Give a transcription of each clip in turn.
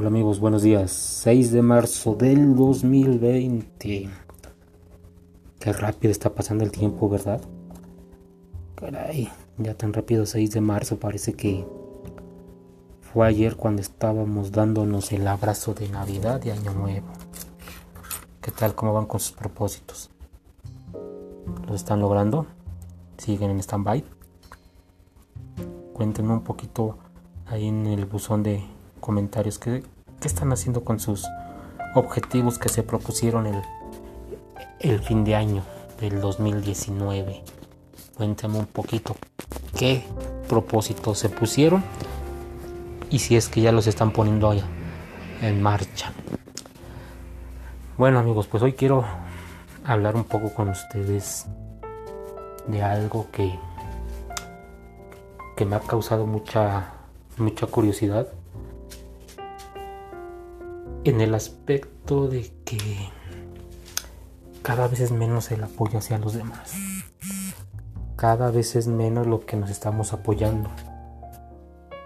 Hola amigos, buenos días. 6 de marzo del 2020. Qué rápido está pasando el tiempo, ¿verdad? Caray, ya tan rápido 6 de marzo parece que fue ayer cuando estábamos dándonos el abrazo de Navidad y Año Nuevo. ¿Qué tal? ¿Cómo van con sus propósitos? ¿Los están logrando? ¿Siguen en stand-by? Cuéntenme un poquito ahí en el buzón de comentarios qué, están haciendo con sus objetivos que se propusieron el, el fin de año del 2019. Cuéntame un poquito qué propósitos se pusieron y si es que ya los están poniendo allá en marcha. Bueno amigos, pues hoy quiero hablar un poco con ustedes de algo que, que me ha causado mucha, mucha curiosidad en el aspecto de que cada vez es menos el apoyo hacia los demás. Cada vez es menos lo que nos estamos apoyando.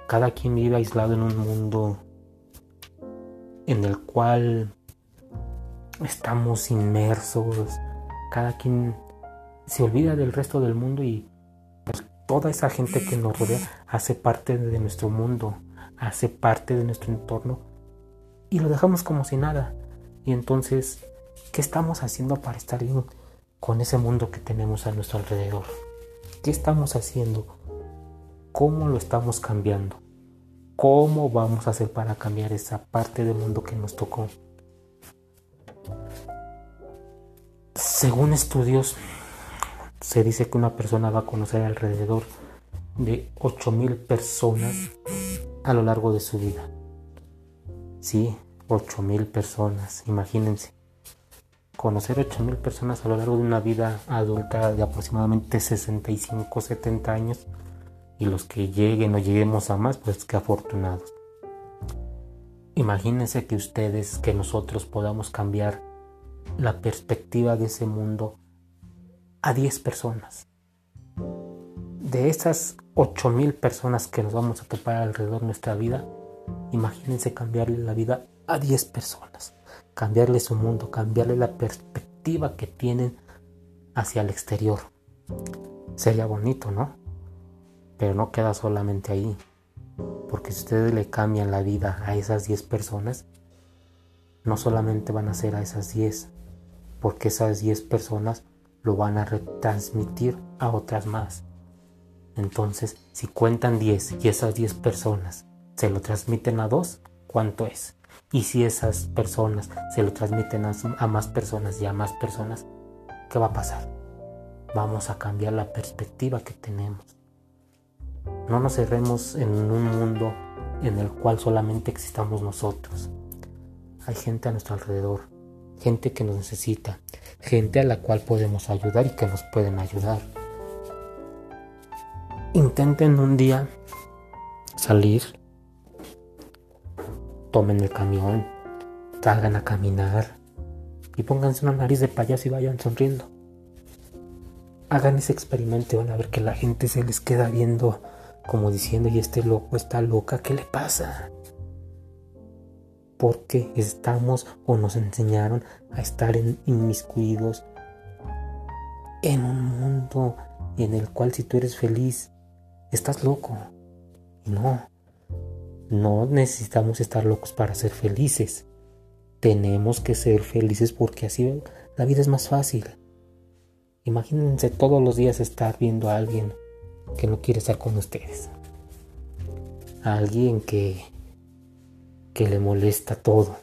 Cada quien vive aislado en un mundo en el cual estamos inmersos. Cada quien se olvida del resto del mundo y pues, toda esa gente que nos rodea hace parte de nuestro mundo, hace parte de nuestro entorno y lo dejamos como si nada. Y entonces, ¿qué estamos haciendo para estar bien con ese mundo que tenemos a nuestro alrededor? ¿Qué estamos haciendo? ¿Cómo lo estamos cambiando? ¿Cómo vamos a hacer para cambiar esa parte del mundo que nos tocó? Según estudios, se dice que una persona va a conocer alrededor de 8.000 personas a lo largo de su vida. Sí, ocho mil personas, imagínense. Conocer ocho mil personas a lo largo de una vida adulta de aproximadamente 65, 70 años y los que lleguen o lleguemos a más, pues que afortunados. Imagínense que ustedes, que nosotros podamos cambiar la perspectiva de ese mundo a 10 personas. De esas mil personas que nos vamos a topar alrededor de nuestra vida, Imagínense cambiarle la vida a 10 personas, cambiarle su mundo, cambiarle la perspectiva que tienen hacia el exterior. Sería bonito, ¿no? Pero no queda solamente ahí. Porque si ustedes le cambian la vida a esas 10 personas, no solamente van a ser a esas 10, porque esas 10 personas lo van a retransmitir a otras más. Entonces, si cuentan 10 y esas 10 personas se lo transmiten a dos, ¿cuánto es? Y si esas personas se lo transmiten a, más personas y a más personas, ¿qué va a pasar? Vamos a cambiar la perspectiva que tenemos. No nos cerremos en un mundo en el cual solamente existamos nosotros. Hay gente a nuestro alrededor, gente que nos necesita, gente a la cual podemos ayudar y que nos pueden ayudar. Intenten un día salir tomen el camión, salgan a caminar y pónganse una nariz de payaso y vayan sonriendo. Hagan ese experimento y van a ver que la gente se les queda viendo como diciendo, y este loco está loca, ¿qué le pasa? Porque estamos o nos enseñaron a estar inmiscuidos en un mundo en el cual si tú eres feliz, estás loco. Y no, no necesitamos estar locos para ser felices. Tenemos que ser felices porque así la vida es más fácil. Imagínense todos los días estar viendo a alguien que no quiere estar con ustedes. A alguien que, que le molesta todo.